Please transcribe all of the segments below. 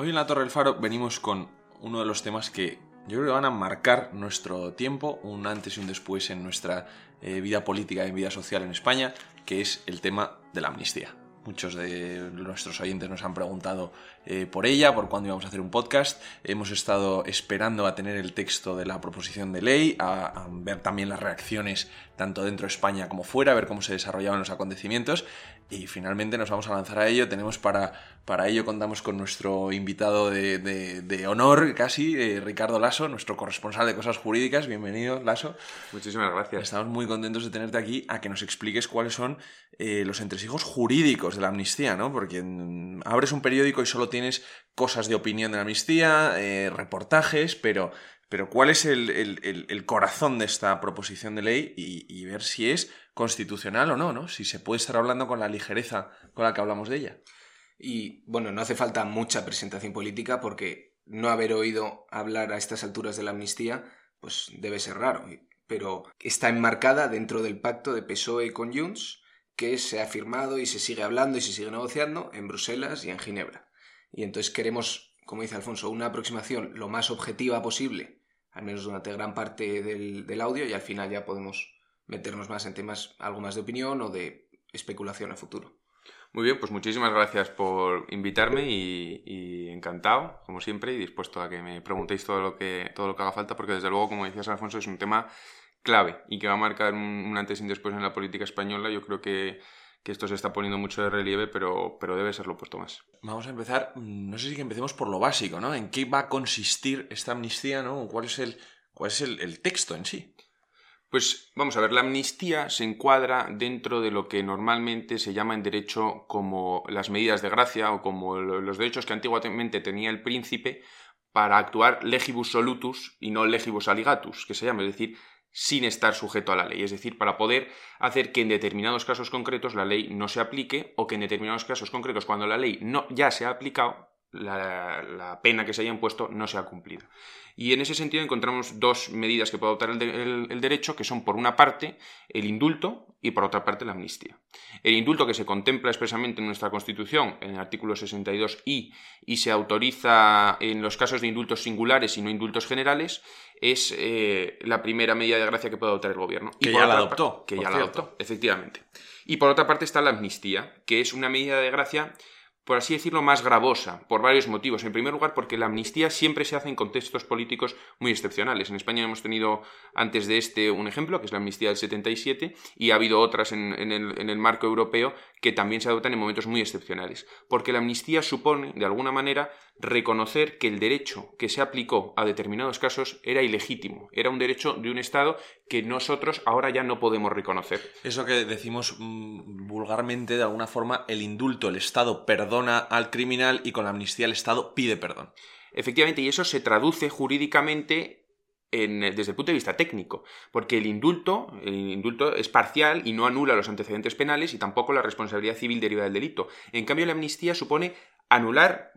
Hoy en la Torre del Faro venimos con uno de los temas que yo creo que van a marcar nuestro tiempo, un antes y un después en nuestra eh, vida política y vida social en España, que es el tema de la amnistía. Muchos de nuestros oyentes nos han preguntado eh, por ella, por cuándo íbamos a hacer un podcast. Hemos estado esperando a tener el texto de la proposición de ley, a, a, ver también las reacciones tanto dentro de España como fuera, a ver cómo se desarrollaban los acontecimientos. Y finalmente nos vamos a lanzar a ello. Tenemos para, para ello, contamos con nuestro invitado de, de, de honor casi, eh, Ricardo Lasso, nuestro corresponsal de cosas jurídicas. Bienvenido, Lasso. Muchísimas gracias. Estamos muy contentos de tenerte aquí a que nos expliques cuáles son eh, los entresijos jurídicos de la amnistía, ¿no? Porque mm, abres un periódico y solo tienes cosas de opinión de la amnistía, eh, reportajes, pero, pero ¿cuál es el, el, el, corazón de esta proposición de ley y, y, ver si es constitucional o no, ¿no? Si se puede estar hablando con la ligereza con la que hablamos de ella. Y bueno, no hace falta mucha presentación política porque no haber oído hablar a estas alturas de la amnistía, pues debe ser raro. Pero está enmarcada dentro del pacto de PSOE con Junts, que se ha firmado y se sigue hablando y se sigue negociando en Bruselas y en Ginebra. Y entonces queremos, como dice Alfonso, una aproximación lo más objetiva posible, al menos durante gran parte del, del audio, y al final ya podemos meternos más en temas algo más de opinión o de especulación a futuro. Muy bien, pues muchísimas gracias por invitarme y, encantado, como siempre, y dispuesto a que me preguntéis todo lo que, todo lo que haga falta, porque desde luego, como decías Alfonso, es un tema clave y que va a marcar un antes y un después en la política española. Yo creo que, que esto se está poniendo mucho de relieve, pero, pero debe serlo puesto más. Vamos a empezar, no sé si que empecemos por lo básico, ¿no? ¿En qué va a consistir esta amnistía, ¿no? ¿Cuál es el, cuál es el, el texto en sí? Pues vamos a ver, la amnistía se encuadra dentro de lo que normalmente se llama en derecho como las medidas de gracia o como los derechos que antiguamente tenía el príncipe para actuar legibus solutus y no legibus aligatus, que se llama, es decir, sin estar sujeto a la ley, es decir, para poder hacer que en determinados casos concretos la ley no se aplique o que en determinados casos concretos cuando la ley no ya se ha aplicado la, la, pena que se haya impuesto no se ha cumplido. Y en ese sentido encontramos dos medidas que puede adoptar el, de, el, el, derecho, que son por una parte el indulto y por otra parte la amnistía. El indulto que se contempla expresamente en nuestra Constitución, en el artículo 62i, y se autoriza en los casos de indultos singulares y no indultos generales, es eh, la primera medida de gracia que puede adoptar el gobierno. Que y ya la adoptó. Que ya cierto. la adoptó, efectivamente. Y por otra parte está la amnistía, que es una medida de gracia por así decirlo, más gravosa, por varios motivos. En primer lugar, porque la amnistía siempre se hace en contextos políticos muy excepcionales. En España hemos tenido antes de este un ejemplo, que es la amnistía del 77, y ha habido otras en, en, el, en el, marco europeo que también se adoptan en momentos muy excepcionales. Porque la amnistía supone, de alguna manera, reconocer que el derecho que se aplicó a determinados casos era ilegítimo, era un derecho de un Estado que nosotros ahora ya no podemos reconocer. Eso que decimos mmm, vulgarmente, de alguna forma, el indulto, el Estado perdona al criminal y con la amnistía el Estado pide perdón. Efectivamente, y eso se traduce jurídicamente en, desde el punto de vista técnico, porque el indulto, el indulto es parcial y no anula los antecedentes penales y tampoco la responsabilidad civil derivada del delito. En cambio, la amnistía supone anular,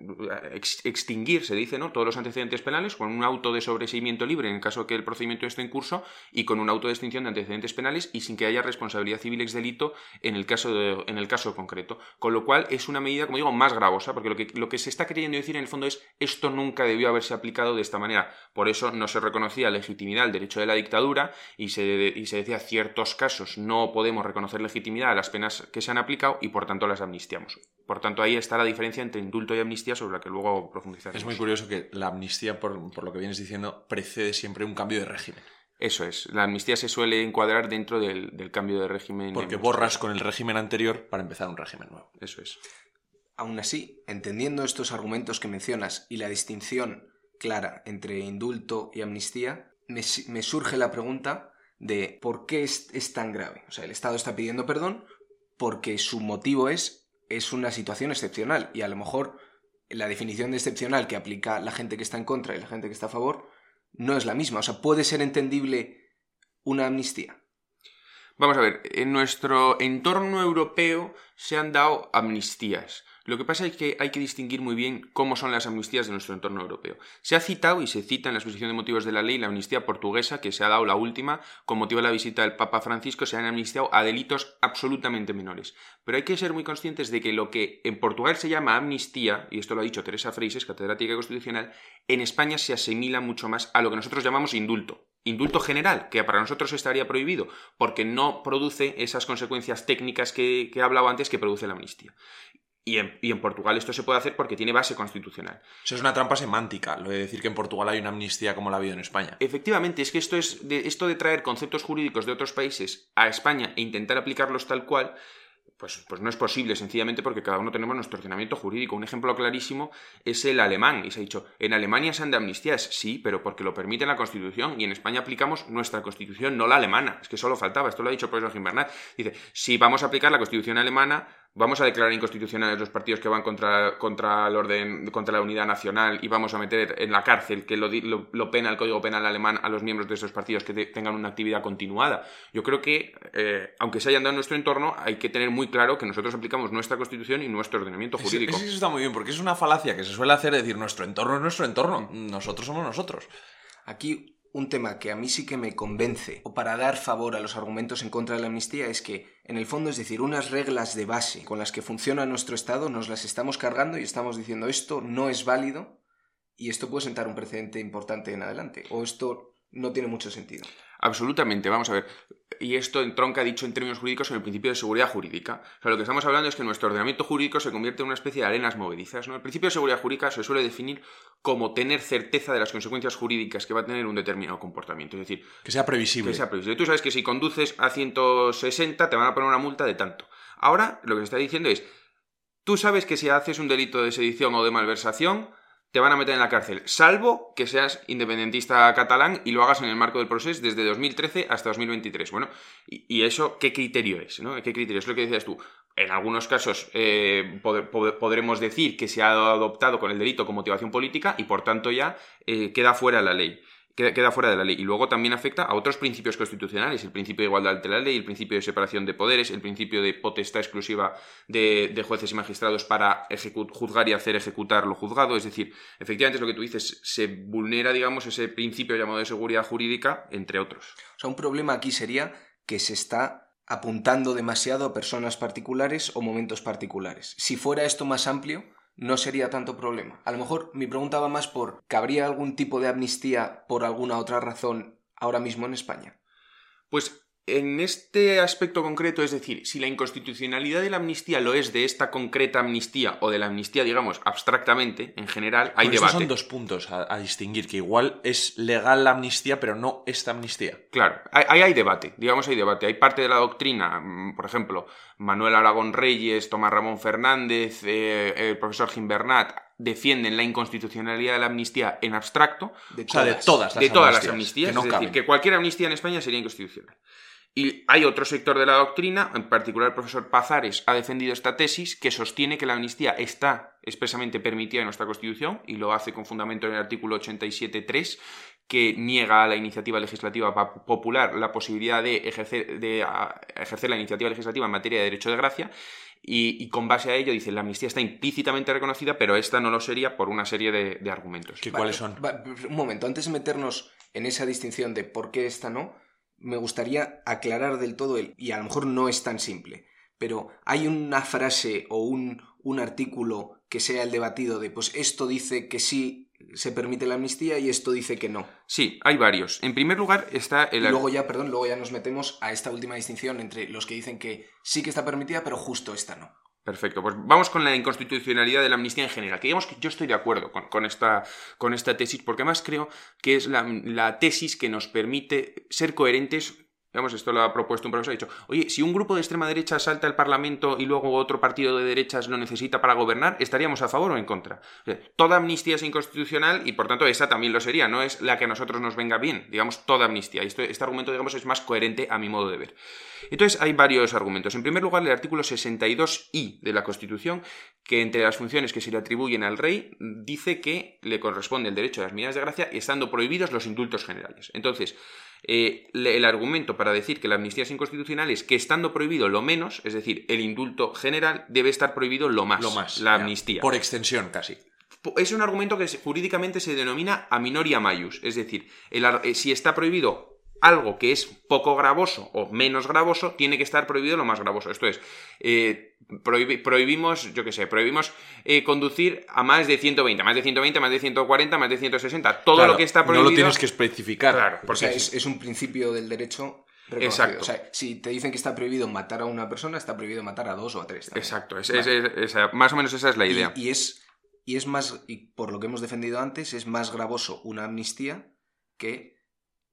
ex, extinguir, se dice, ¿no? Todos los antecedentes penales con un auto de sobreseimiento libre en el caso que el procedimiento esté en curso y con un auto de extinción de antecedentes penales y sin que haya responsabilidad civil ex delito en el caso, de, en el caso concreto. Con lo cual es una medida, como digo, más gravosa, porque lo que, lo que se está queriendo decir en el fondo es esto nunca debió haberse aplicado de esta manera. Por eso no se reconocía legitimidad al derecho de la dictadura y se, y se decía ciertos casos no podemos reconocer legitimidad a las penas que se han aplicado y por tanto las amnistiamos. Por tanto, ahí está la diferencia entre indulto y amnistía sobre la que luego profundizaremos. Es muy curioso que la amnistía, por, por, lo que vienes diciendo, precede siempre un cambio de régimen. Eso es. La amnistía se suele encuadrar dentro del, del cambio de régimen. Porque borras con el régimen anterior para empezar un régimen nuevo. Eso es. Aún así, entendiendo estos argumentos que mencionas y la distinción clara entre indulto y amnistía, me, me surge la pregunta de por qué es, es tan grave. O sea, el Estado está pidiendo perdón porque su motivo es es una situación excepcional y a lo mejor la definición de excepcional que aplica la gente que está en contra y la gente que está a favor no es la misma. O sea, ¿puede ser entendible una amnistía? Vamos a ver, en nuestro entorno europeo se han dado amnistías. Lo que pasa es que hay que distinguir muy bien cómo son las amnistías de nuestro entorno europeo. Se ha citado y se cita en la exposición de motivos de la ley la amnistía portuguesa, que se ha dado la última, con motivo de la visita del Papa Francisco, se han amnistiado a delitos absolutamente menores. Pero hay que ser muy conscientes de que lo que en Portugal se llama amnistía, y esto lo ha dicho Teresa Freises, catedrática constitucional, en España se asimila mucho más a lo que nosotros llamamos indulto. Indulto general, que para nosotros estaría prohibido, porque no produce esas consecuencias técnicas que, que he hablado antes que produce la amnistía. Y en, Portugal esto se puede hacer porque tiene base constitucional. Eso es una trampa semántica, lo de decir que en Portugal hay una amnistía como la ha habido en España. Efectivamente, es que esto, es de, esto de traer conceptos jurídicos de otros países a España e intentar aplicarlos tal cual, pues, pues, no es posible, sencillamente porque cada uno tenemos nuestro ordenamiento jurídico. Un ejemplo clarísimo es el alemán. Y se ha dicho, en Alemania se han de amnistías, sí, pero porque lo permite la Constitución. Y en España aplicamos nuestra Constitución, no la alemana. Es que solo faltaba, esto lo ha dicho el profesor Gimbernat. Dice, si vamos a aplicar la Constitución alemana, vamos a declarar inconstitucionales los partidos que van contra, contra el orden, contra la unidad nacional y vamos a meter en la cárcel, que lo, lo, pena el Código Penal alemán, a los miembros de esos partidos que tengan una actividad continuada. Yo creo que, eh, aunque se hayan dado en nuestro entorno, hay que tener muy claro que nosotros aplicamos nuestra Constitución y nuestro ordenamiento jurídico. Eso, está muy bien, porque es una falacia que se suele hacer decir nuestro entorno es nuestro entorno, nosotros somos nosotros. Aquí un tema que a mí sí que me convence, o para dar favor a los argumentos en contra de la amnistía, es que, en el fondo, es decir, unas reglas de base con las que funciona nuestro Estado nos las estamos cargando y estamos diciendo esto no es válido y esto puede sentar un precedente importante en adelante, o esto no tiene mucho sentido. Absolutamente, vamos a ver. Y esto entronca, dicho en términos jurídicos, en el principio de seguridad jurídica. O sea, lo que estamos hablando es que nuestro ordenamiento jurídico se convierte en una especie de arenas movedizas. ¿no? El principio de seguridad jurídica se suele definir como tener certeza de las consecuencias jurídicas que va a tener un determinado comportamiento. Es decir, que sea previsible. Que sea previsible. Tú sabes que si conduces a 160 te van a poner una multa de tanto. Ahora, lo que se está diciendo es, tú sabes que si haces un delito de sedición o de malversación, te van a meter en la cárcel, salvo que seas independentista catalán y lo hagas en el marco del proceso desde 2013 hasta 2023. Bueno, y, eso, ¿qué criterio es? ¿no? ¿Qué criterio es lo que decías tú? En algunos casos eh, podremos decir que se ha adoptado con el delito con motivación política y por tanto ya eh, queda fuera la ley queda fuera de la ley. Y luego también afecta a otros principios constitucionales, el principio de igualdad ante la ley, el principio de separación de poderes, el principio de potestad exclusiva de, jueces y magistrados para juzgar y hacer ejecutar lo juzgado. Es decir, efectivamente es lo que tú dices, se vulnera, digamos, ese principio llamado de seguridad jurídica, entre otros. O sea, un problema aquí sería que se está apuntando demasiado a personas particulares o momentos particulares. Si fuera esto más amplio, no sería tanto problema. A lo mejor mi pregunta va más por, ¿cabría algún tipo de amnistía por alguna otra razón ahora mismo en España? Pues en este aspecto concreto, es decir, si la inconstitucionalidad de la amnistía lo es de esta concreta amnistía o de la amnistía, digamos, abstractamente, en general, hay debate. son dos puntos a, distinguir, que igual es legal la amnistía, pero no esta amnistía. Claro, ahí hay, debate, digamos, hay debate. Hay parte de la doctrina, mm, por ejemplo, Manuel Aragón Reyes, Tomás Ramón Fernández, eh, el profesor Gimbernat, defienden la inconstitucionalidad de la amnistía en abstracto. De todas, de todas las de todas amnistías, las amnistías. es decir, que cualquier amnistía en España sería inconstitucional. Y hay otro sector de la doctrina, en particular el profesor Pazares ha defendido esta tesis que sostiene que la amnistía está expresamente permitida en nuestra Constitución y lo hace con fundamento en el artículo 87.3 que niega a la iniciativa legislativa popular la posibilidad de ejercer, de ejercer la iniciativa legislativa en materia de derecho de gracia y, con base a ello dice la amnistía está implícitamente reconocida, pero esta no lo sería por una serie de, argumentos. ¿Qué, ¿Cuáles son? un momento, antes de meternos en esa distinción de por qué esta no, me gustaría aclarar del todo el, y a lo mejor no es tan simple, pero hay una frase o un, un artículo que sea el debatido de, pues esto dice que sí se permite la amnistía y esto dice que no. Sí, hay varios. En primer lugar está el... Y luego ya, perdón, luego ya nos metemos a esta última distinción entre los que dicen que sí que está permitida, pero justo esta no. Perfecto, pues vamos con la inconstitucionalidad de la amnistía en general. Que digamos que yo estoy de acuerdo con, esta, con esta, tesis, porque además creo que es la, la tesis que nos permite ser coherentes Digamos, esto lo ha propuesto un profesor, ha dicho, oye, si un grupo de extrema derecha salta al Parlamento y luego otro partido de derechas lo necesita para gobernar, ¿estaríamos a favor o en contra? toda amnistía es inconstitucional y por tanto esa también lo sería, no es la que a nosotros nos venga bien, digamos, toda amnistía. Y este argumento, digamos, es más coherente a mi modo de ver. Entonces, hay varios argumentos. En primer lugar, el artículo 62i de la Constitución, que entre las funciones que se le atribuyen al rey, dice que le corresponde el derecho a las medidas de gracia, estando prohibidos los indultos generales. Entonces, Eh, el argumento para decir que la amnistía es inconstitucional es que estando prohibido lo menos, es decir, el indulto general, debe estar prohibido lo más, Lo más. la ya. amnistía. Por extensión, casi. Es un argumento que jurídicamente se denomina a minoria maius, es decir, el eh, si está prohibido algo que es poco gravoso o menos gravoso, tiene que estar prohibido lo más gravoso. Esto es, eh, prohibi- prohibimos, yo qué sé, prohibimos eh, conducir a más de 120, más de 120, más de 140, más de 160. Todo Claro, lo que está prohibido. No lo tienes que especificar. Claro, O porque sea, es, es un principio del derecho reconocido. Exacto. O sea, si te dicen que está prohibido matar a una persona, está prohibido matar a dos o a tres. también. Exacto, es- Vale. es- es- esa- más o menos esa es la Y- idea. Y, es, y es más, y por lo que hemos defendido antes, es más gravoso una amnistía que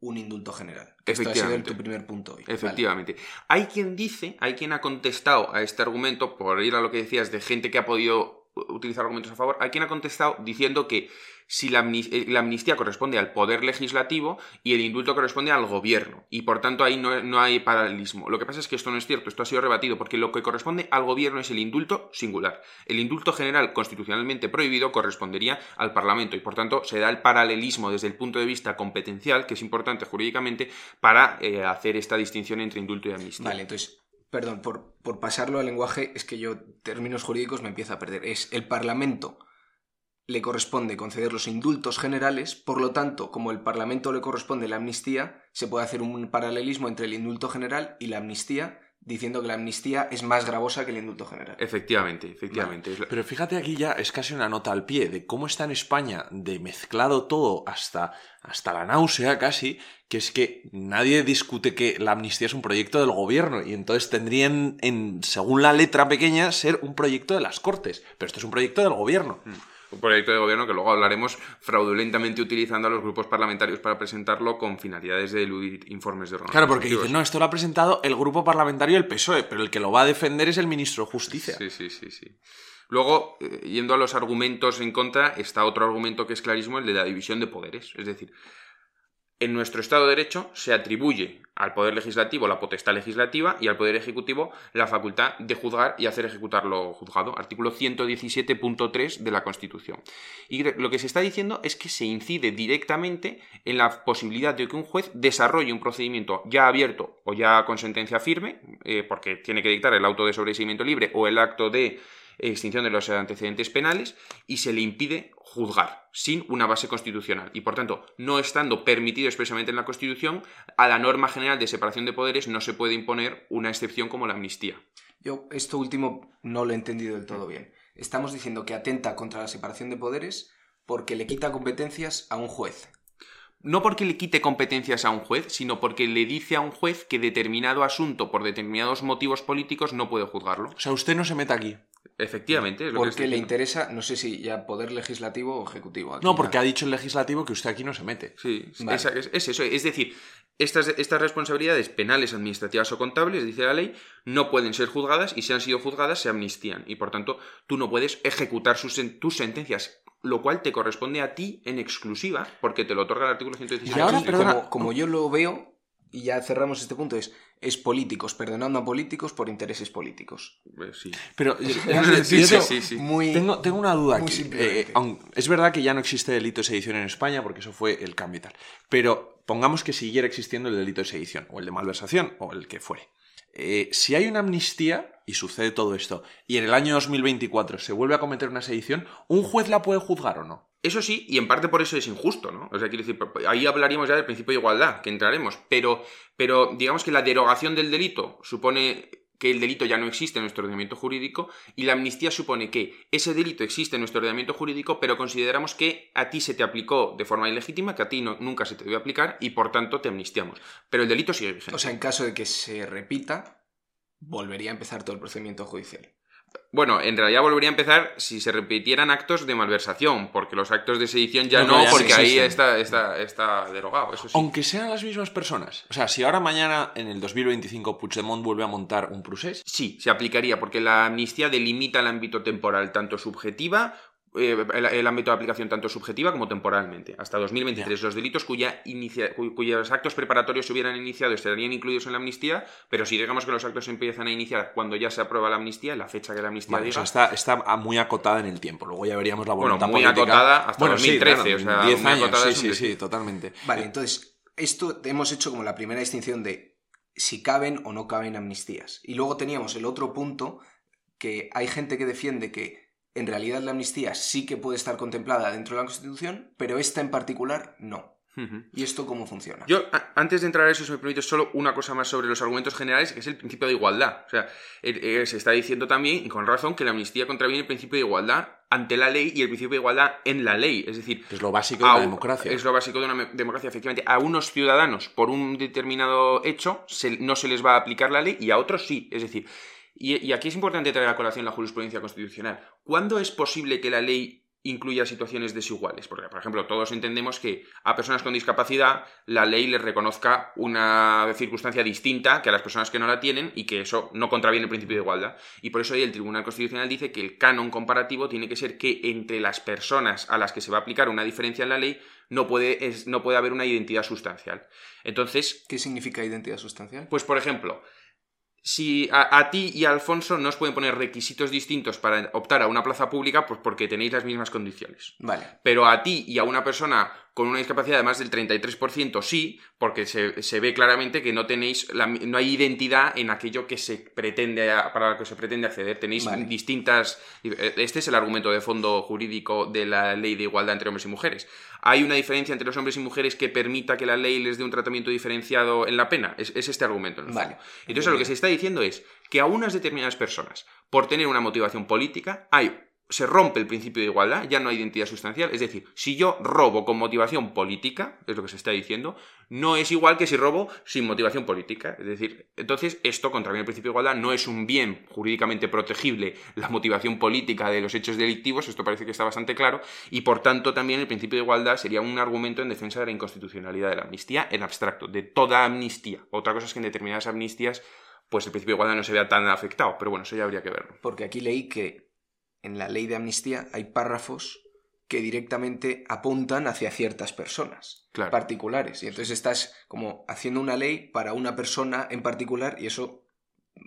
un indulto general. Que Esto ha sido el- Efectivamente. tu primer punto hoy. Vale. Efectivamente. Hay quien dice, hay quien ha contestado a este argumento, por ir a lo que decías de gente que ha podido utilizar argumentos a favor, hay quien ha contestado diciendo que si eh, la amnistía corresponde al poder legislativo y el indulto corresponde al gobierno. Y por tanto ahí no, no hay paralelismo. Lo que pasa es que esto no es cierto, esto ha sido rebatido, porque lo que corresponde al gobierno es el indulto singular. El indulto general constitucionalmente prohibido correspondería al Parlamento y por tanto se da el paralelismo desde el punto de vista competencial, que es importante jurídicamente, para eh, hacer esta distinción entre indulto y amnistía. Vale, entonces, perdón, por, por pasarlo al lenguaje, es que yo términos jurídicos me empiezo a perder. Es el Parlamento le corresponde conceder los indultos generales, por lo tanto, como el Parlamento le corresponde la amnistía, se puede hacer un paralelismo entre el indulto general y la amnistía, diciendo que la amnistía es más gravosa que el indulto general. Efectivamente, efectivamente. Pero fíjate aquí ya es casi una nota al pie de cómo está en España de mezclado todo hasta, hasta la náusea casi, que es que nadie discute que la amnistía es un proyecto del gobierno y entonces tendrían, en, según la letra pequeña, ser un proyecto de las Cortes. Pero esto es un proyecto del gobierno. Un proyecto de gobierno que luego hablaremos fraudulentamente utilizando a los grupos parlamentarios para presentarlo con finalidades de eludir informes de órganos Claro, porque dicen, no, esto lo ha presentado el grupo parlamentario del PSOE, pero el que lo va a defender es el ministro de Justicia. Sí, sí, sí, sí. Luego, eh, yendo a los argumentos en contra, está otro argumento que es clarísimo, el de la división de poderes. Es decir, en nuestro Estado de Derecho se atribuye al Poder Legislativo la potestad legislativa y al Poder Ejecutivo la facultad de juzgar y hacer ejecutar lo juzgado. Artículo 117.3 de la Constitución. Y lo que se está diciendo es que se incide directamente en la posibilidad de que un juez desarrolle un procedimiento ya abierto o ya con sentencia firme, eh, porque tiene que dictar el auto de sobreseimiento libre o el acto de extinción de los antecedentes penales y se le impide juzgar sin una base constitucional y por tanto no estando permitido expresamente en la Constitución a la norma general de separación de poderes no se puede imponer una excepción como la amnistía. Yo esto último no lo he entendido del todo bien. Estamos diciendo que atenta contra la separación de poderes porque le quita competencias a un juez. No porque le quite competencias a un juez, sino porque le dice a un juez que determinado asunto por determinados motivos políticos no puede juzgarlo. O sea, usted no se mete aquí. Efectivamente, es lo que Porque le interesa, no sé si ya poder legislativo o ejecutivo. Aquí No, ya- porque ha dicho el legislativo que usted aquí no se mete. Sí, Vale. es, es eso. Es decir, estas, estas responsabilidades penales, administrativas o contables, dice la ley, no pueden ser juzgadas y si han sido juzgadas se amnistían. Y por tanto, tú no puedes ejecutar sus tus sentencias, lo cual te corresponde a ti en exclusiva, porque te lo otorga el artículo 117. Y ahora, perdona, como, como yo lo veo, y ya cerramos este punto, es, es políticos, perdonando a políticos por intereses políticos. Eh, sí. Pero Sí, sí, sí, sí. Muy, Tengo, tengo una duda aquí. Eh, es verdad que ya no existe delito de sedición en España porque eso fue el cambio y tal. Pero pongamos que siguiera existiendo el delito de sedición o el de malversación o el que fuere. Eh, si hay una amnistía y sucede todo esto y en el año 2024 se vuelve a cometer una sedición, ¿un juez la puede juzgar o no? Eso sí, y en parte por eso es injusto, ¿no? O sea, quiero decir, ahí hablaríamos ya del principio de igualdad, que entraremos, pero, pero digamos que la derogación del delito supone que el delito ya no existe en nuestro ordenamiento jurídico y la amnistía supone que ese delito existe en nuestro ordenamiento jurídico, pero consideramos que a ti se te aplicó de forma ilegítima, que a ti nunca se te debe aplicar y por tanto te amnistiamos. Pero el delito sigue vigente. O sea, en caso de que se repita, volvería a empezar todo el procedimiento judicial. Bueno, en realidad volvería a empezar si se repitieran actos de malversación, porque los actos de sedición ya No, ya porque ahí está, está, está derogado, eso sí. Aunque sean las mismas personas. O sea, si ahora mañana en el 2025 Puigdemont vuelve a montar un procés, Sí, se aplicaría porque la amnistía delimita el ámbito temporal tanto subjetiva, el, el ámbito de aplicación tanto subjetiva como temporalmente. Hasta 2023 los delitos cuya inicia- cu- cuyos actos preparatorios se hubieran iniciado estarían incluidos en la amnistía, pero si digamos que los actos se empiezan a iniciar cuando ya se aprueba la amnistía, la fecha que la amnistía Vale, o sea, está, está muy acotada en el tiempo. Luego ya veríamos la Bueno, voluntad muy política. acotada hasta Bueno, 2013, sí, o sea, claro, 10 muy años, acotada sí, sí, sí, totalmente. Vale, entonces, esto hemos hecho como la primera distinción de si caben o no caben amnistías. Y luego teníamos el otro punto que hay gente que defiende que en realidad la amnistía sí que puede estar contemplada dentro de la Constitución, pero esta en particular no. ¿Y esto cómo funciona? Yo, antes de entrar a eso, si me permite, solo una cosa más sobre los argumentos generales, que es el principio de igualdad. O sea, se está diciendo también, y con razón, que la amnistía contraviene el principio de igualdad ante la ley y el principio de igualdad en la ley. Es decir, es lo básico de la democracia. Es lo básico de una democracia, efectivamente. A unos ciudadanos, por un determinado hecho, no se les va a aplicar la ley y a otros sí. Es decir, y, y aquí es importante traer a colación la jurisprudencia constitucional. ¿Cuándo es posible que la ley incluya situaciones desiguales. Porque, por ejemplo, todos entendemos que a personas con discapacidad la ley les reconozca una circunstancia distinta que a las personas que no la tienen y que eso no contraviene el principio de igualdad. Y por eso el Tribunal Constitucional dice que el canon comparativo tiene que ser que entre las personas a las que se va a aplicar una diferencia en la ley no puede, no puede haber una identidad sustancial. Entonces... ¿Qué significa identidad sustancial? Pues, por ejemplo, si a, ti y a Alfonso no os pueden poner requisitos distintos para optar a una plaza pública, pues porque tenéis las mismas condiciones. Vale. Pero a ti y a una persona con una discapacidad de más del 33% sí, porque se, ve claramente que no tenéis no hay identidad en aquello que se pretende para lo que se pretende acceder. Tenéis distintas. Este es el argumento de fondo jurídico de la ley de igualdad entre hombres y mujeres. ¿Hay una diferencia entre los hombres y mujeres que permita que la ley les dé un tratamiento diferenciado en la pena? Es, este argumento. vale. Entonces, lo que se está diciendo es que a unas determinadas personas, por tener una motivación política, hay se rompe el principio de igualdad, ya no hay identidad sustancial. Es decir, si yo robo con motivación política, es lo que se está diciendo, no es igual que si robo sin motivación política. Es decir, entonces esto contraviene el principio de igualdad, no es un bien jurídicamente protegible la motivación política de los hechos delictivos, esto parece que está bastante claro, y por tanto también el principio de igualdad sería un argumento en defensa de la inconstitucionalidad de la amnistía en abstracto, de toda amnistía. Otra cosa es que en determinadas amnistías pues el principio de igualdad no se vea tan afectado, pero bueno, eso ya habría que verlo. Porque aquí leí que en la ley de amnistía hay párrafos que directamente apuntan hacia ciertas personas particulares. Y entonces estás como haciendo una ley para una persona en particular y eso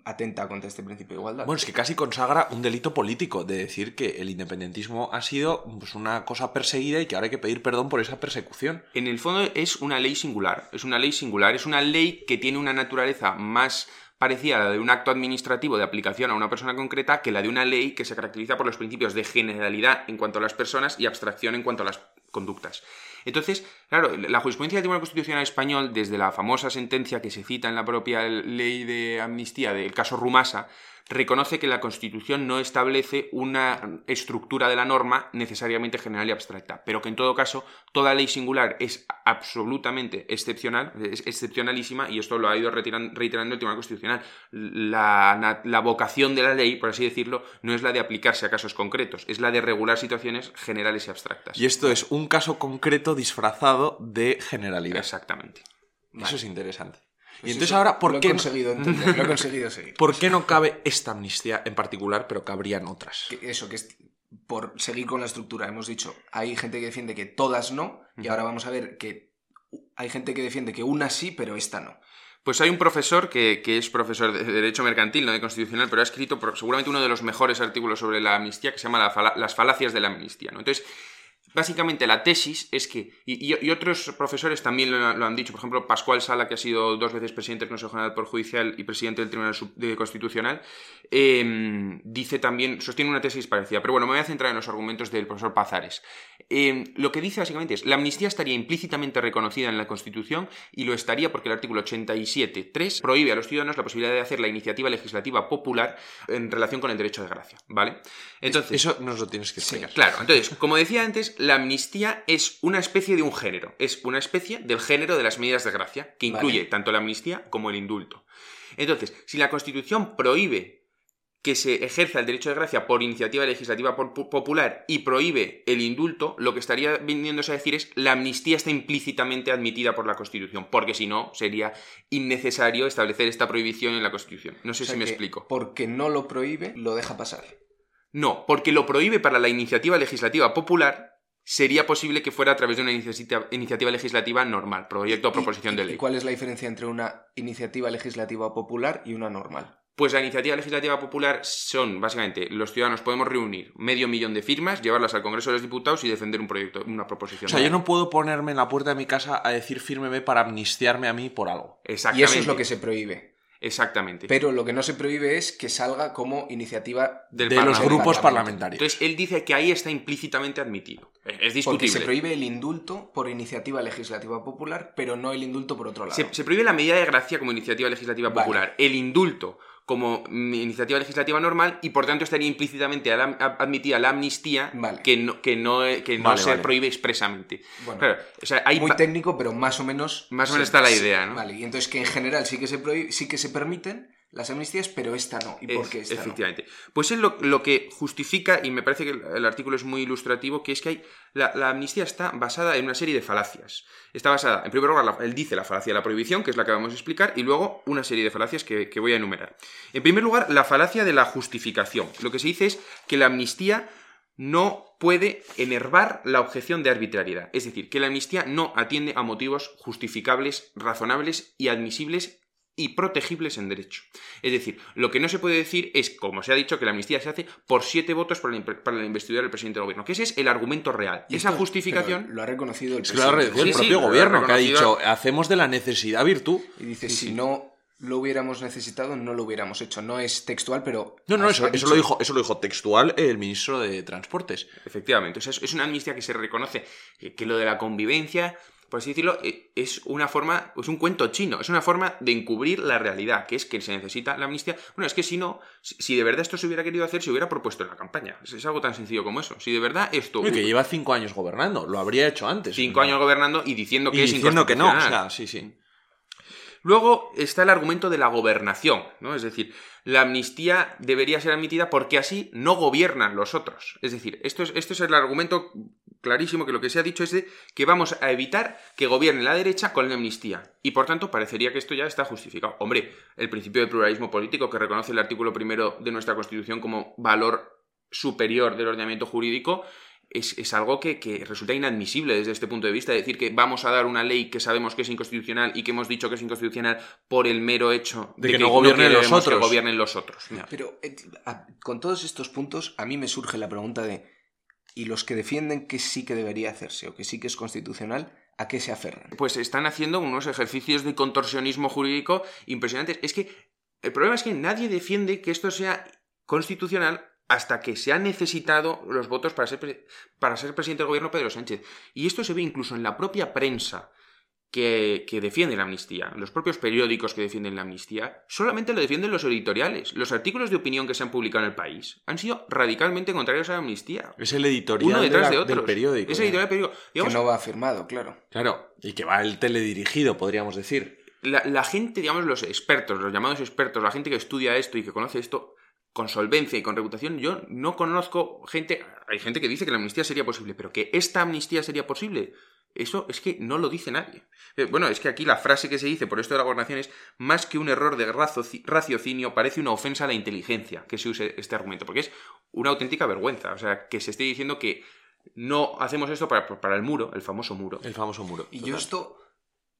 atenta contra este principio de igualdad. Bueno, es que casi consagra un delito político de decir que el independentismo ha sido pues, una cosa perseguida y que ahora hay que pedir perdón por esa persecución. En el fondo es una ley singular, es una ley singular, es una ley que tiene una naturaleza más parecía la de un acto administrativo de aplicación a una persona concreta que la de una ley que se caracteriza por los principios de generalidad en cuanto a las personas y abstracción en cuanto a las conductas. Entonces, claro, la jurisprudencia del Tribunal Constitucional Español, desde la famosa sentencia que se cita en la propia ley de amnistía del caso Rumasa, reconoce que la Constitución no establece una estructura de la norma necesariamente general y abstracta, pero que en todo caso toda ley singular es absolutamente excepcional, es excepcionalísima, y esto lo ha ido reiterando el Tribunal Constitucional. La, la, vocación de la ley, por así decirlo, no es la de aplicarse a casos concretos, es la de regular situaciones generales y abstractas. Y esto es un caso concreto disfrazado de generalidad. Exactamente. Eso es interesante. Y pues entonces ahora, ¿por lo qué? He conseguido entender, lo he conseguido seguir. ¿Por qué no cabe esta amnistía en particular, pero cabrían otras? eso, que es por seguir con la estructura. Hemos dicho, hay gente que defiende que todas no, y ahora vamos a ver que hay gente que defiende que una sí, pero esta no. Pues hay un profesor que, es profesor de Derecho Mercantil, no de Constitucional, pero ha escrito seguramente uno de los mejores artículos sobre la amnistía que se llama Las falacias de la amnistía. ¿no? Entonces, Básicamente la tesis es que, y, otros profesores también lo, han dicho, por ejemplo Pascual Sala, que ha sido dos veces presidente del Consejo General por Judicial y presidente del Tribunal Constitucional, em, dice también, sostiene una tesis parecida. Pero bueno, me voy a centrar en los argumentos del profesor Pazares. Em, lo que dice básicamente es, la amnistía estaría implícitamente reconocida en la Constitución y lo estaría porque el artículo 87.3 prohíbe a los ciudadanos la posibilidad de hacer la iniciativa legislativa popular en relación con el derecho de gracia, ¿vale? Entonces, Eso nos lo tienes que explicar. claro, entonces, como decía antes, la amnistía es una especie de un género, es una especie del género de las medidas de gracia, que incluye tanto la amnistía como el indulto. Entonces, si la Constitución prohíbe que se ejerza el derecho de gracia por iniciativa legislativa popular y prohíbe el indulto, lo que estaría viniéndose a decir es la amnistía está implícitamente admitida por la Constitución, porque si no sería innecesario establecer esta prohibición en la Constitución. No sé si me explico. Porque no lo prohíbe, lo deja pasar. No, porque lo prohíbe para la iniciativa legislativa popular sería posible que fuera a través de una iniciativa legislativa normal, proyecto o proposición de ley. ¿Y cuál es la diferencia entre una iniciativa legislativa popular y una normal? Pues la iniciativa legislativa popular son, básicamente, los ciudadanos podemos reunir medio millón de firmas, llevarlas al Congreso de los Diputados y defender un proyecto, una proposición. O sea, yo no puedo ponerme en la puerta de mi casa a decir fírmeme para amnistiarme a mí por algo. Y eso es lo que se prohíbe. Exactamente. Pero lo que no se prohíbe es que salga como iniciativa de los grupos parlamentarios. Entonces, él dice que ahí está implícitamente admitido. Es discutible. Porque se prohíbe el indulto por iniciativa legislativa popular, pero no el indulto por otro lado. Se, prohíbe la medida de gracia como iniciativa legislativa popular. El indulto como iniciativa legislativa normal y por tanto estaría implícitamente admitida la amnistía que no, que no, que no se prohíbe expresamente. Muy técnico, pero más o menos... Más o menos está la idea, ¿no? Vale, y entonces que en general sí que se, sí que se permiten las amnistías, pero esta no. ¿Y por qué esta Efectivamente. Pues es lo, que justifica, y me parece que el, artículo es muy ilustrativo, que es que hay la, amnistía está basada en una serie de falacias. Está basada, en primer lugar, él dice la falacia de la prohibición, que es la que vamos a explicar, y luego una serie de falacias que, que voy a enumerar. En primer lugar, la falacia de la justificación. Lo que se dice es que la amnistía no puede enervar la objeción de arbitrariedad. Es decir, que la amnistía no atiende a motivos justificables, razonables y admisibles y protegibles en derecho. Es decir, lo que no se puede decir es, como se ha dicho, que la amnistía se hace por siete votos para la, investidura del presidente del gobierno, que ese es el argumento real. Y Esa justificación... Lo ha reconocido el, el propio gobierno, que ha dicho, hacemos de la necesidad virtud. Y dice, si no lo hubiéramos necesitado, no lo hubiéramos hecho. No es textual, pero... No, no, eso, lo dijo, eso lo dijo textual el ministro de Transportes. Efectivamente. es una amnistía que se reconoce que lo de la convivencia por así decirlo, eh, es una forma, es un cuento chino, es una forma de encubrir la realidad, que es que se necesita la amnistía. Bueno, es que si no, si de verdad esto se hubiera querido hacer, se hubiera propuesto en la campaña. Es, algo tan sencillo como eso. Si de verdad esto... que lleva cinco años gobernando, lo habría hecho antes. Cinco años gobernando y diciendo que y es diciendo que no, o sea, sí, sí. Luego está el argumento de la gobernación, ¿no? Es decir, la amnistía debería ser admitida porque así no gobiernan los otros. Es decir, esto es, esto es el argumento clarísimo que lo que se ha dicho es de que vamos a evitar que gobierne la derecha con la amnistía. Y por tanto, parecería que esto ya está justificado. Hombre, el principio de pluralismo político que reconoce el artículo primero de nuestra Constitución como valor superior del ordenamiento jurídico es, algo que, resulta inadmisible desde este punto de vista. Decir que vamos a dar una ley que sabemos que es inconstitucional y que hemos dicho que es inconstitucional por el mero hecho de, que, no gobiernen los otros. Que gobiernen los otros. Pero eh, con todos estos puntos, a mí me surge la pregunta de: ¿y los que defienden que sí que debería hacerse o que sí que es constitucional? ¿A qué se aferran? Pues están haciendo unos ejercicios de contorsionismo jurídico impresionantes. Es que el problema es que nadie defiende que esto sea constitucional hasta que se han necesitado los votos para ser, para ser presidente del gobierno Pedro Sánchez. Y esto se ve incluso en la propia prensa que, defiende la amnistía, los propios periódicos que defienden la amnistía, solamente lo defienden los editoriales. Los artículos de opinión que se han publicado en el país han sido radicalmente contrarios a la amnistía. Es el editorial del periódico. Es el editorial del periódico. que no va firmado, claro. Claro, y que va el teledirigido, podríamos decir. La, la gente, digamos, los expertos, los llamados expertos, la gente que estudia esto y que conoce esto, con solvencia y con reputación, yo no conozco gente, hay gente que dice que la amnistía sería posible, pero que esta amnistía sería posible, eso es que no lo dice nadie. Eh, bueno, es que aquí la frase que se dice por esto de la gobernación es más que un error de raciocinio, parece una ofensa a la inteligencia que se use este argumento, porque es una auténtica vergüenza. O sea, que se esté diciendo que no hacemos esto para, para el muro, el famoso muro. El famoso muro. Y yo esto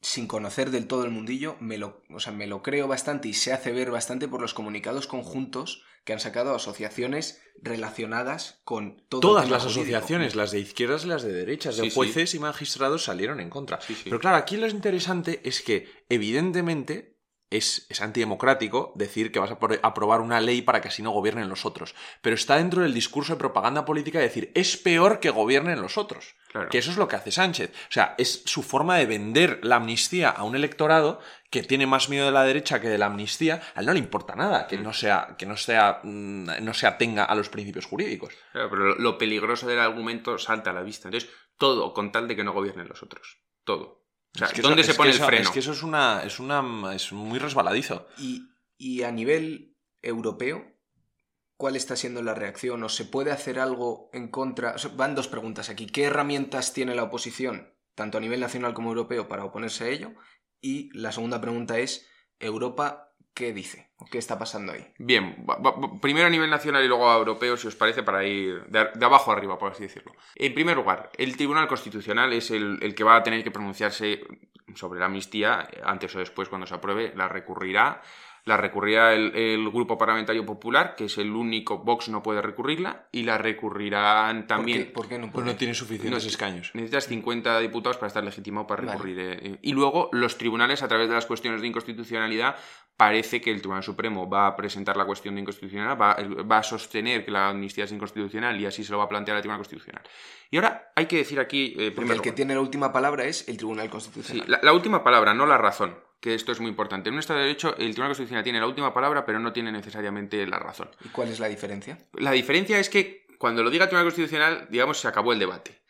sin conocer del todo el mundillo, me lo, o sea, me lo creo bastante y se hace ver bastante por los comunicados conjuntos que han sacado asociaciones relacionadas con todo Todas las asociaciones, las de izquierdas y las de derechas, de jueces y magistrados salieron en contra. Pero claro, aquí lo interesante es que, evidentemente, es, es, antidemocrático decir que vas a aprobar una ley para que así no gobiernen los otros. Pero está dentro del discurso de propaganda política decir es peor que gobiernen los otros. Que eso es lo que hace Sánchez. O sea, es su forma de vender la amnistía a un electorado que tiene más miedo de la derecha que de la amnistía. A él no le importa nada que mm. no sea, que no sea, mm, no se atenga a los principios jurídicos. pero lo peligroso del argumento salta a la vista. Entonces, todo con tal de que no gobiernen los otros. Todo. O sea, ¿dónde se pone el freno? Es que eso es una, es una, es muy resbaladizo. Y, y a nivel europeo, cuál está siendo la reacción o se puede hacer algo en contra. van dos preguntas aquí. ¿Qué herramientas tiene la oposición, tanto a nivel nacional como europeo, para oponerse a ello? Y la segunda pregunta es, ¿Europa qué dice? ¿O qué está pasando ahí? Bien, primero a nivel nacional y luego a europeo, si os parece, para ir de, abajo arriba, por así decirlo. En primer lugar, el Tribunal Constitucional es el, el que va a tener que pronunciarse sobre la amnistía, antes o después, cuando se apruebe, la recurrirá la recurrirá el, el, Grupo Parlamentario Popular, que es el único, Vox no puede recurrirla, y la recurrirán también. ¿Por qué, no, pues no tiene suficientes no, escaños? Necesitas 50 diputados para estar legitimado para recurrir. Vale. Eh, y luego los tribunales, a través de las cuestiones de inconstitucionalidad, parece que el Tribunal Supremo va a presentar la cuestión de inconstitucionalidad, va, va, a sostener que la amnistía es inconstitucional y así se lo va a plantear al Tribunal Constitucional. Y ahora hay que decir aquí... Eh, Porque el que tiene la última palabra es el Tribunal Constitucional. Sí, la, la última palabra, no la razón que esto es muy importante. En un Estado de Derecho, el Tribunal Constitucional tiene la última palabra, pero no tiene necesariamente la razón. ¿Y cuál es la diferencia? La diferencia es que cuando lo diga el Tribunal Constitucional, digamos, se acabó el debate.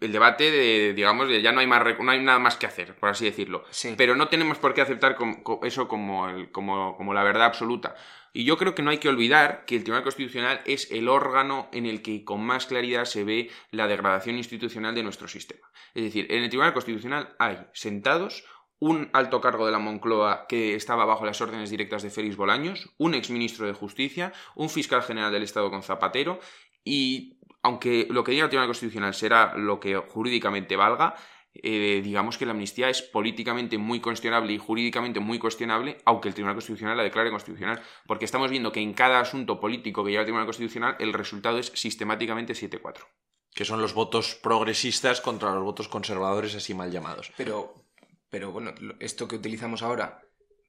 El debate de, digamos, de ya no hay, más, no hay nada más que hacer, por así decirlo. Sí. Pero no tenemos por qué aceptar eso como, el, como, como la verdad absoluta. Y yo creo que no hay que olvidar que el Tribunal Constitucional es el órgano en el que con más claridad se ve la degradación institucional de nuestro sistema. Es decir, en el Tribunal Constitucional hay sentados un alto cargo de la Moncloa que estaba bajo las órdenes directas de Félix Bolaños, un exministro de Justicia, un fiscal general del Estado con Zapatero y aunque lo que diga el Tribunal Constitucional será lo que jurídicamente valga, eh, digamos que la amnistía es políticamente muy cuestionable y jurídicamente muy cuestionable, aunque el Tribunal Constitucional la declare constitucional, porque estamos viendo que en cada asunto político que lleva el Tribunal Constitucional el resultado es sistemáticamente 7-4. Que son los votos progresistas contra los votos conservadores así mal llamados. Pero, pero bueno, esto que utilizamos ahora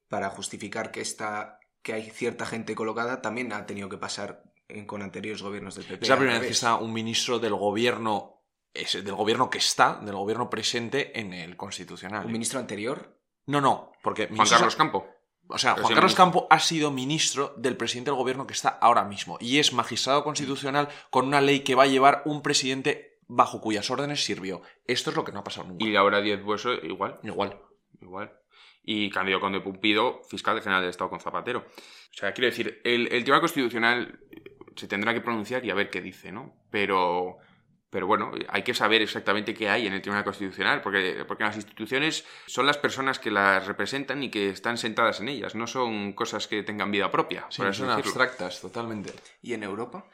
para justificar que, está, que hay cierta gente colocada también ha tenido que pasar en, con anteriores gobiernos del PP. Es la primera vez que está un ministro del gobierno, es, del gobierno que está, del gobierno presente en el constitucional. ¿Un ministro anterior? No, no, porque... Juan Carlos Campo. O sea, Juan Carlos Campo ha sido ministro del presidente del gobierno que está ahora mismo y es magistrado constitucional con una ley que va a llevar un presidente bajo cuyas órdenes sirvió. Esto es lo que no ha pasado nunca. Y ahora Diez Bueso igual. Igual. Igual. Y Cándido Conde Pumpido, fiscal general del Estado con Zapatero. O sea, quiero decir, el, el Tribunal Constitucional se tendrá que pronunciar y a ver qué dice, ¿no? Pero, pero bueno, hay que saber exactamente qué hay en el Tribunal Constitucional, porque, porque las instituciones son las personas que las representan y que están sentadas en ellas, no son cosas que tengan vida propia. Sí, por así son decirlo. abstractas, totalmente. ¿Y en Europa?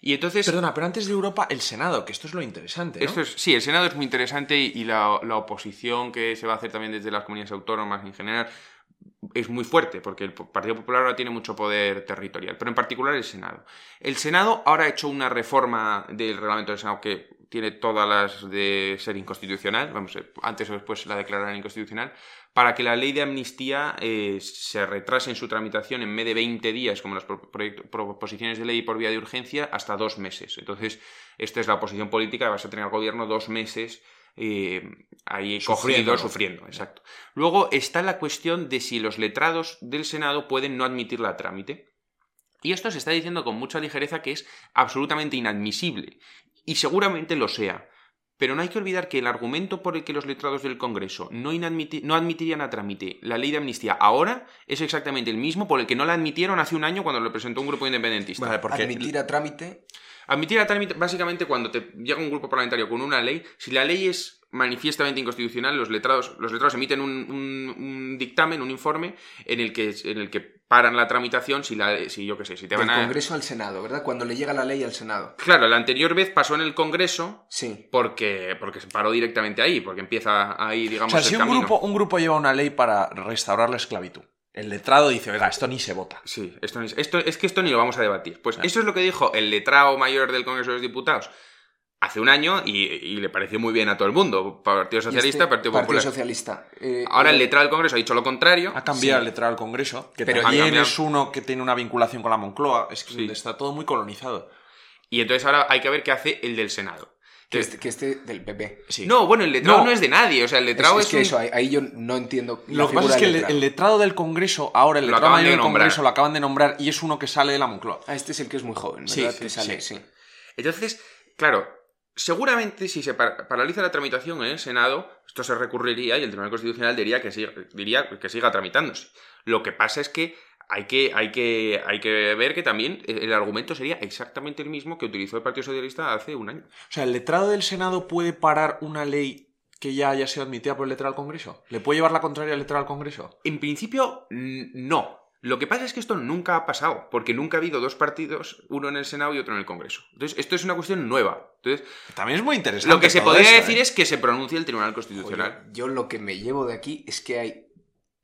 Y entonces... Perdona, pero antes de Europa, el Senado, que esto es lo interesante, ¿no? Esto es, sí, el Senado es muy interesante y, y la, la oposición que se va a hacer también desde las comunidades autónomas en general es muy fuerte, porque el Partido Popular ahora tiene mucho poder territorial, pero en particular el Senado. El Senado ahora ha hecho una reforma del reglamento del Senado que tiene todas las de ser inconstitucional, vamos, antes o después la declararán inconstitucional, para que la ley de amnistía eh, se retrase en su tramitación en vez de 20 días, como las proposiciones de ley por vía de urgencia, hasta dos meses. Entonces, esta es la oposición política, vas a tener al gobierno dos meses eh, ahí Sufriendo, cogido, ¿no? sufriendo, exacto. Luego está la cuestión de si los letrados del Senado pueden no admitirla a trámite. Y esto se está diciendo con mucha ligereza que es absolutamente inadmisible. Y seguramente lo sea. Pero no hay que olvidar que el argumento por el que los letrados del Congreso no, no admitirían a trámite la ley de amnistía ahora es exactamente el mismo por el que no la admitieron hace un año cuando lo presentó un grupo independentista. Vale, porque Admitir a trámite. Admitir a trámite, básicamente, cuando te llega un grupo parlamentario con una ley, si la ley es manifiestamente inconstitucional, los letrados, los letrados emiten un, un- un dictamen, un informe, en el que, en el que paran la tramitación si, la, si yo qué sé, si te Del van a... Congreso al Senado, ¿verdad? Cuando le llega la ley al Senado. Claro, la anterior vez pasó en el Congreso Sí. porque, porque se paró directamente ahí, porque empieza ahí, O digamos, sea, el si un camino. grupo, un grupo lleva una ley para restaurar la esclavitud, el letrado dice, oiga, esto ni se vota. Sí, esto, esto, es que esto ni lo vamos a debatir. Pues eso es lo que dijo el letrado mayor del Congreso de los Diputados hace un año y, y le pareció muy bien a todo el mundo. Partido Socialista, este Partido Partido Popular. Socialista. eh, Ahora el eh, letrado del Congreso ha dicho lo contrario. Ha cambiado Sí. el letrado del Congreso, que Pero también es uno que tiene una vinculación con la Moncloa. Es que Sí. está todo muy colonizado. Y entonces ahora hay que ver qué hace el del Senado. que, este, que este del PP. Sí. No, bueno, el letrado No. no. es de nadie. O sea, el Es, letrado es es, que un- eso, ahí, ahí yo no entiendo. la Lo que pasa es que el, letrado. el letrado del Congreso, ahora el letrado acaban mayor de del. Congreso lo acaban de nombrar y es uno que sale de la Moncloa. Ah, este es el que es muy joven, Sí, ¿verdad? sí, que sale, sí. sí. Entonces, claro, seguramente si se par- paraliza la tramitación en el Senado, esto se recurriría y el Tribunal Constitucional diría que siga, diría que siga tramitándose. Lo que pasa es que hay que, hay que, hay que ver que también el argumento sería exactamente el mismo que utilizó el Partido Socialista hace un año. O sea, ¿el letrado del Senado puede parar una ley que ya haya sido admitida por el letrado del Congreso? ¿Le puede llevar la contraria al letrado del Congreso? En principio, no. Lo que pasa es que esto nunca ha pasado, porque nunca ha habido dos partidos, uno en el Senado y otro en el Congreso. Entonces, esto es una cuestión nueva. Entonces, También es muy interesante. lo que se podría esto, decir ¿eh? es que se pronuncie el Tribunal Constitucional. Oye, yo lo que me llevo de aquí es que hay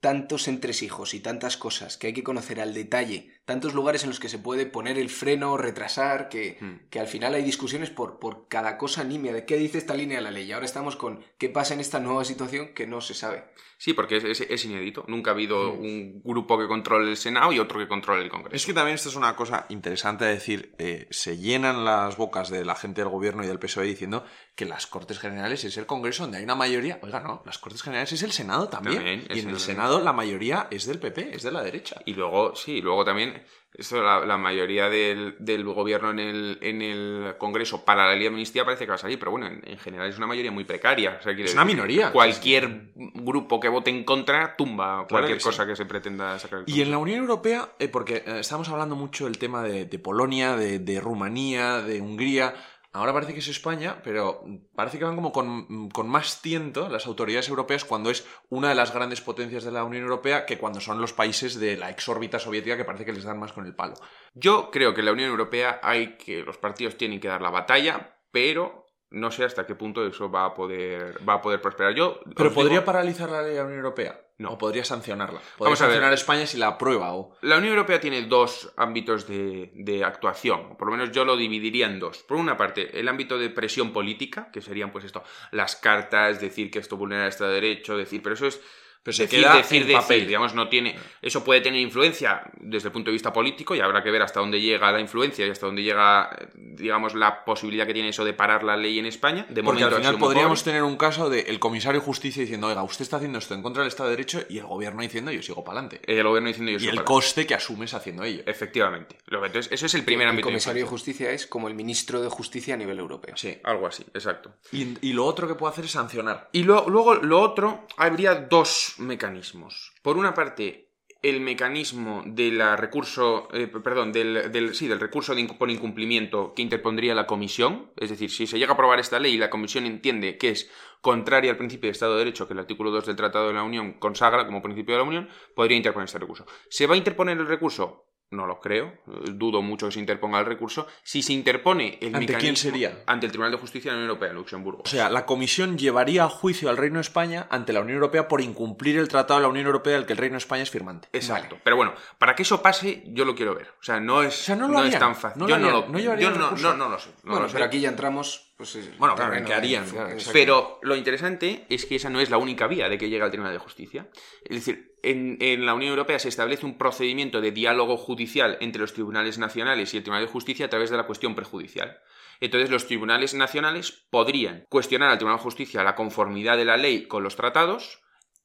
tantos entresijos y tantas cosas que hay que conocer al detalle, tantos lugares en los que se puede poner el freno, retrasar, que, Hmm. que al final hay discusiones por, por cada cosa nimia, de qué dice esta línea de la ley. Y ahora estamos con qué pasa en esta nueva situación que no se sabe. Sí, porque es, es- es inédito. Nunca ha habido Mm. un grupo que controle el Senado y otro que controle el Congreso. Es que también esto es una cosa interesante a decir. eh, se llenan las bocas de la gente del gobierno y del PSOE diciendo que las Cortes Generales es el Congreso donde hay una mayoría. Oiga, no, las Cortes Generales es el Senado también. Y en el Senado Senado la mayoría es del PP, es de la derecha. Y luego, sí, luego también, esto, la, la mayoría del, del gobierno en el, en el Congreso para la ley de amnistía parece que va a salir, pero bueno, en, en general es una mayoría muy precaria. O sea, quiere Es una minoría. Cualquier grupo que vote en contra tumba cualquier que cosa que se pretenda sacar. Y en la. Unión Europea, eh, porque eh, estamos hablando mucho del tema de, de Polonia, de, de Rumanía, de Hungría. Ahora parece que es España, pero parece que van como con, con más tiento las autoridades europeas cuando es una de las grandes potencias de la Unión Europea que cuando son los países de la exórbita soviética que parece que les dan más con el palo. Yo creo que en la Unión Europea hay que los partidos tienen que dar la batalla, pero no sé hasta qué punto eso va a poder va a poder prosperar. Yo Pero ¿podría digo- paralizar la ley de la Unión Europea? No. ¿O podría sancionarla? ¿Podría Vamos a ver. sancionar a España si la aprueba o...? La Unión Europea tiene dos ámbitos de, de actuación, o por lo menos yo lo dividiría en dos. Por una parte, el ámbito de presión política, que serían pues esto, las cartas, decir que esto vulnera el Estado de Derecho, decir, pero eso es Pero se decir, queda decir, en decir, papel. digamos, no tiene, eso puede tener influencia desde el punto de vista político y habrá que ver hasta dónde llega la influencia y hasta dónde llega, digamos, la posibilidad que tiene eso de parar la ley en España. De Porque momento al final podríamos pobre. tener un caso de el comisario de justicia diciendo, oiga, usted está haciendo esto en contra del Estado de Derecho y el gobierno diciendo, yo sigo para adelante. el gobierno diciendo yo Y el para- coste que asumes haciendo ello. Efectivamente. Entonces, eso es el primer el ámbito. de comisario de justicia es como el ministro de justicia a nivel europeo. Sí. Algo así, exacto. Y, y lo otro que puede hacer es sancionar. Y lo- luego, lo otro, habría dos mecanismos. Por una parte, el mecanismo del recurso, eh, perdón, del, del- sí, del recurso de por incumplimiento que interpondría la comisión. Es decir, si se llega a aprobar esta ley y la comisión entiende que es contraria al principio de Estado de Derecho que el artículo 2 del Tratado de la Unión consagra como principio de la Unión, podría interponer este recurso. ¿Se va a interponer el recurso? No lo creo, eh, dudo mucho que se interponga el recurso. Si se interpone el ¿Ante quién sería? Ante el Tribunal de Justicia de la Unión Europea, en Luxemburgo. O sea, la comisión llevaría a juicio al Reino de España ante la Unión Europea por incumplir el tratado de la Unión Europea del que el Reino de España es firmante. Exacto. Pero bueno, para que eso pase, yo lo quiero ver. O sea, no es, O sea, no lo es harían, tan fácil. no yo no harían, lo no llevarían yo el no, recurso. no, no lo sé. no bueno, lo sé. pero aquí ya entramos. Pues, es Bueno, claro, ¿qué harían? Claro. Pero lo interesante es que esa no es la única vía de que llega al Tribunal de Justicia. Es decir, en, en la Unión Europea se establece un procedimiento de diálogo judicial entre los tribunales nacionales y el Tribunal de Justicia a través de la cuestión prejudicial. Entonces, los tribunales nacionales podrían cuestionar al Tribunal de Justicia la conformidad de la ley con los tratados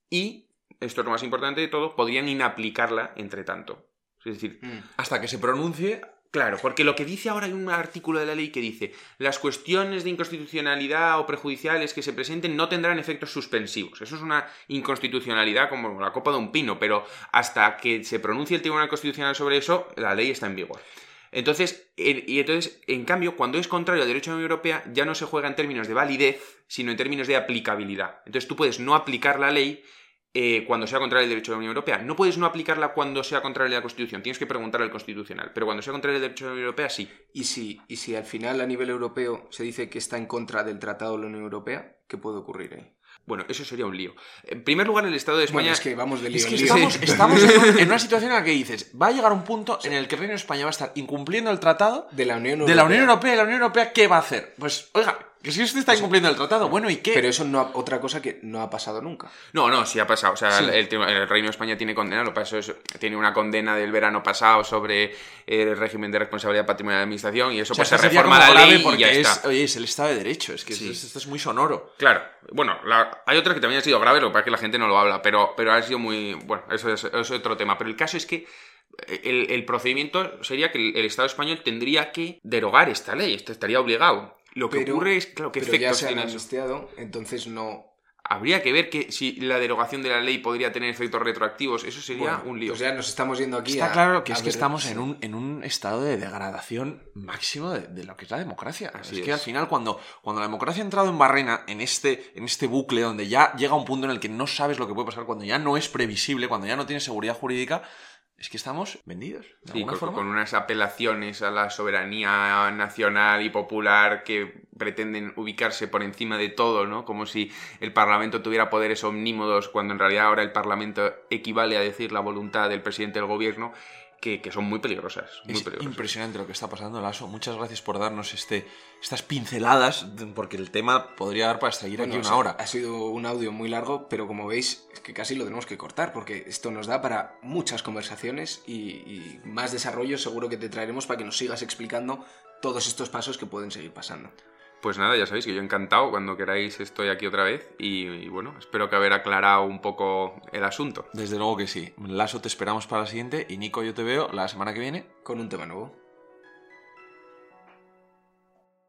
y, esto es lo más importante de todo, podrían inaplicarla entre tanto. Es decir, Mm. Hasta que se pronuncie. Claro, porque lo que dice ahora hay un artículo de la ley que dice las cuestiones de inconstitucionalidad o prejudiciales que se presenten no tendrán efectos suspensivos. Eso es una inconstitucionalidad como la copa de un pino, pero hasta que se pronuncie el Tribunal Constitucional sobre eso, la ley está en vigor. Entonces, en- y entonces, en cambio, cuando es contrario al derecho de la Unión Europea, ya no se juega en términos de validez, sino en términos de aplicabilidad. Entonces, tú puedes no aplicar la ley eh, cuando sea contraria al derecho de la Unión Europea. No puedes no aplicarla cuando sea contraria a la Constitución. Tienes que preguntar al Constitucional. Pero cuando sea contraria al derecho de la Unión Europea, sí. Y si, y si al final a nivel europeo se dice que está en contra del Tratado de la Unión Europea, ¿qué puede ocurrir ahí? Bueno, eso sería un lío. En primer lugar, el Estado de España... Bueno, es que vamos de lío Es en que lío. estamos, estamos en una situación en la que dices, va a llegar un punto en el que el Reino de España va a estar incumpliendo el tratado de la Unión Europea. de la Unión Europea y la Unión Europea, ¿qué va a hacer? Pues, oiga, que si usted está incumpliendo el tratado, bueno, ¿y qué? Pero eso no ha- otra cosa que no ha pasado nunca. No, no, sí ha pasado. O sea, Sí. el, el tema- el Reino de España tiene condena, lo que pasa es tiene una condena del verano pasado sobre el régimen de responsabilidad patrimonial de la administración y eso O sea, pues se reforma la ley y porque ya es, está. oye, es el Estado de Derecho, es que Sí. esto, esto es muy sonoro. Claro, bueno, la- hay otras que también han sido graves, lo que pasa es que la gente no lo habla, pero, pero ha sido muy... Bueno, eso es, eso es otro tema. Pero el caso es que el, el procedimiento sería que el, el Estado español tendría que derogar esta ley, esto estaría obligado. Lo que Pero- ocurre es, claro, ¿qué Pero ya efectos se han amnistiado, entonces no... Habría que ver que si la derogación de la ley podría tener efectos retroactivos, eso sería Bueno, un lío. Pues ya nos estamos yendo aquí Está a- claro que a es que estamos en un, en un estado de degradación máximo de, de lo que es la democracia. Así es que al final, cuando, cuando la democracia ha entrado en barrena, en este, en este bucle donde ya llega un punto en el que no sabes lo que puede pasar, cuando ya no es previsible, cuando ya no tienes seguridad jurídica, es que estamos vendidos. De Sí, con, forma. con unas apelaciones a la soberanía nacional y popular que pretenden ubicarse por encima de todo, ¿no? Como si el Parlamento tuviera poderes omnímodos, cuando en realidad ahora el Parlamento equivale a decir la voluntad del presidente del gobierno, que, que son muy peligrosas. Muy Es peligrosas. impresionante lo que está pasando, Lasso. Muchas gracias por darnos este, estas pinceladas, porque el tema podría dar para seguir Bueno, aquí o una sea, hora. Ha sido un audio muy largo, pero como veis, es que casi lo tenemos que cortar, porque esto nos da para muchas conversaciones y, y más desarrollo seguro que te traeremos para que nos sigas explicando todos estos pasos que pueden seguir pasando. Pues nada, ya sabéis que yo encantado, cuando queráis estoy aquí otra vez y, bueno, espero que haber aclarado un poco el asunto. Desde luego que sí. Lasso, te esperamos para la siguiente y Nico, yo te veo la semana que viene. Con un tema nuevo.